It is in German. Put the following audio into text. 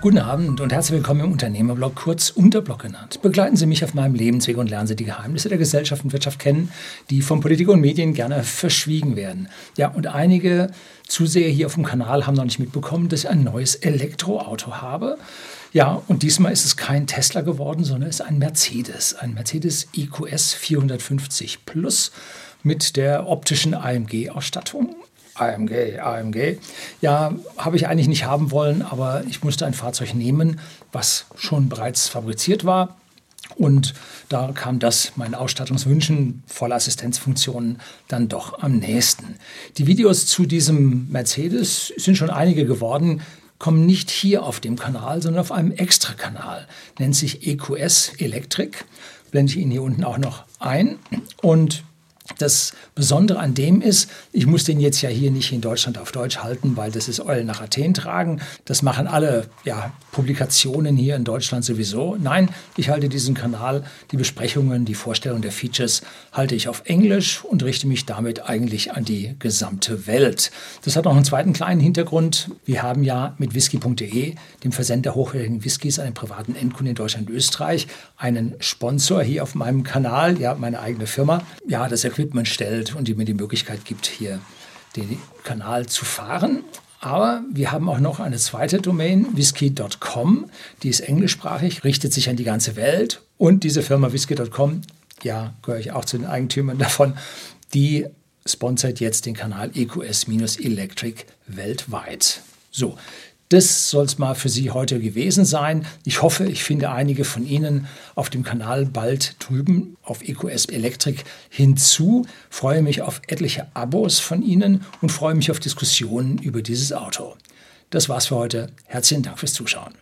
Guten Abend und herzlich willkommen im Unternehmerblog, kurz Unterblog genannt. Begleiten Sie mich auf meinem Lebensweg und lernen Sie die Geheimnisse der Gesellschaft und Wirtschaft kennen, die von Politik und Medien gerne verschwiegen werden. Ja, und einige Zuseher hier auf dem Kanal haben noch nicht mitbekommen, dass ich ein neues Elektroauto habe. Ja, und diesmal ist es kein Tesla geworden, sondern es ist ein Mercedes, ein Mercedes EQS 450 Plus mit der optischen AMG-Ausstattung AMG, AMG. Ja, habe ich eigentlich nicht haben wollen, aber ich musste ein Fahrzeug nehmen, was schon bereits fabriziert war. Und da kam das meinen Ausstattungswünschen, volle Assistenzfunktionen, dann doch am nächsten. Die Videos zu diesem Mercedes sind schon einige geworden, kommen nicht hier auf dem Kanal, sondern auf einem Extra-Kanal. Nennt sich EQS Electric. Blende ich Ihnen hier unten auch noch ein. Und das Besondere an dem ist, ich muss den jetzt ja hier nicht in Deutschland auf Deutsch halten, weil das ist Eulen nach Athen tragen. Das machen alle ja, Publikationen hier in Deutschland sowieso. Nein, ich halte diesen Kanal, die Besprechungen, die Vorstellung der Features halte ich auf Englisch und richte mich damit eigentlich an die gesamte Welt. Das hat noch einen zweiten kleinen Hintergrund. Wir haben ja mit whisky.de, dem Versend der hochwertigen Whiskys an privaten Endkunden in Deutschland und Österreich, einen Sponsor hier auf meinem Kanal, ja, meine eigene Firma. Ja, das Equipment stellt und die mir die Möglichkeit gibt, hier den Kanal zu fahren. Aber wir haben auch noch eine zweite Domain, whisky.com, die ist englischsprachig, richtet sich an die ganze Welt. Und diese Firma whisky.com, ja, gehöre ich auch zu den Eigentümern davon, die sponsert jetzt den Kanal EQS-Electric weltweit. So, das soll es mal für Sie heute gewesen sein. Ich hoffe, ich finde einige von Ihnen auf dem Kanal bald drüben auf EQS Electric hinzu. Freue mich auf etliche Abos von Ihnen und freue mich auf Diskussionen über dieses Auto. Das war's für heute. Herzlichen Dank fürs Zuschauen.